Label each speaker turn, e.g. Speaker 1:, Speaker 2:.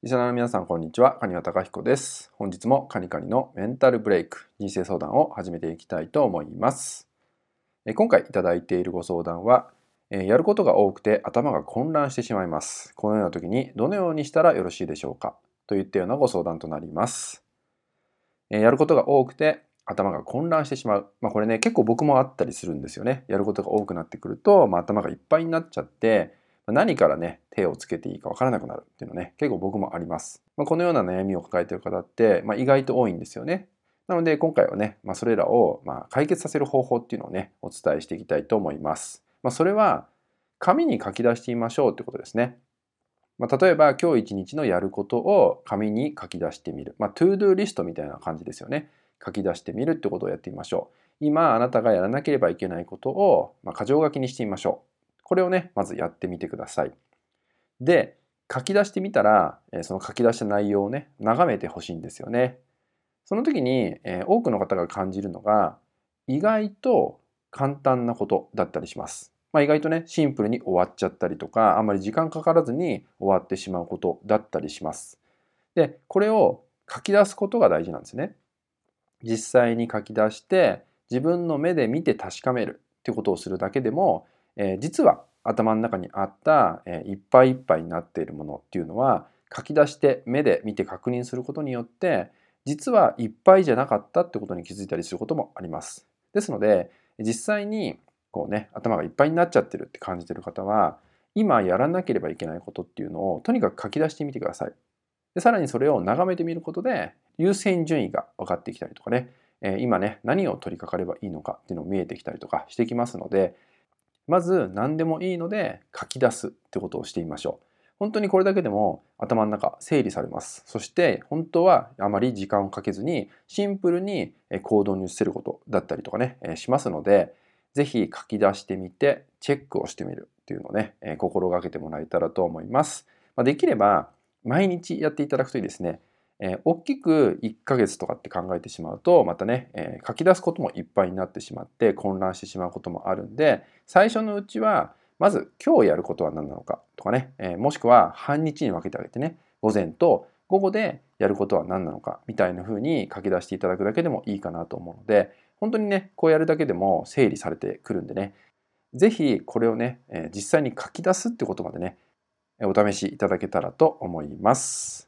Speaker 1: リスナーの皆さん、こんにちは。カニワタカヒコです。本日もカニカニのメンタルブレイク、人生相談を始めていきたいと思います。今回いただいているご相談は、やることが多くて頭が混乱してしまいます。このような時にどのようにしたらよろしいでしょうか？といったようなご相談となります。やることが多くて頭が混乱してしまう。まあ、これね、結構僕もあったりするんですよね。やることが多くなってくると、まあ、頭がいっぱいになっちゃって、何からね、手をつけていいかわからなくなるっていうのね、結構僕もあります。まあ、このような悩みを抱えている方って、まあ、意外と多いんですよね。なので今回はね、まあ、それらをま解決させる方法っていうのをね、お伝えしていきたいと思います。ま、それは、紙に書き出してみましょうってことですね。まあ、例えば今日一日のやることを紙に書き出してみる。まあ、トゥードゥーリストみたいな感じですよね。書き出してみるってことをやってみましょう。今あなたがやらなければいけないことを、ま箇条書きにしてみましょう。これをね、まずやってみてください。で、書き出してみたら、その書き出した内容をね、眺めてほしいんですよね。その時に、え多くの方が感じるのが、意外と簡単なことだったりします。まあ、意外とね、シンプルに終わっちゃったりとか、あんまり時間かからずに終わってしまうことだったりします。で、これを書き出すことが大事なんですね。実際に書き出して、自分の目で見て確かめるってことをするだけでも、えー、実は頭の中にあった、えいっぱいいっぱいになっているものっていうのは書き出して目で見て確認することによって実はいっぱいじゃなかったってことに気づいたりすることもあります。ですので実際にこうね頭がいっぱいになっちゃってるって感じてる方は今やらなければいけないことっていうのをとにかく書き出してみてください。でさらにそれを眺めてみることで優先順位が分かってきたりとかねえ今ね何を取り掛かればいいのかっていうのを見えてきたりとかしてきますのでまず何でもいいので書き出すってことをしてみましょう。本当にこれだけでも頭の中整理されます。そして本当はあまり時間をかけずにシンプルに行動に移せることだったりとかね、しますので、ぜひ書き出してみてチェックをしてみるっていうのをね、心がけてもらえたらと思います。できれば毎日やっていただくといいですね。えー、大きく1ヶ月とかって考えてしまうとまたね、えー、書き出すこともいっぱいになってしまって混乱してしまうこともあるんで最初のうちはまず今日やることは何なのかとかね、えー、もしくは半日に分けてあげてね午前と午後でやることは何なのかみたいな風に書き出していただくだけでもいいかなと思うので本当にねこうやるだけでも整理されてくるんでね是非これをね、え実際に書き出すってことまでねお試しいただけたらと思います。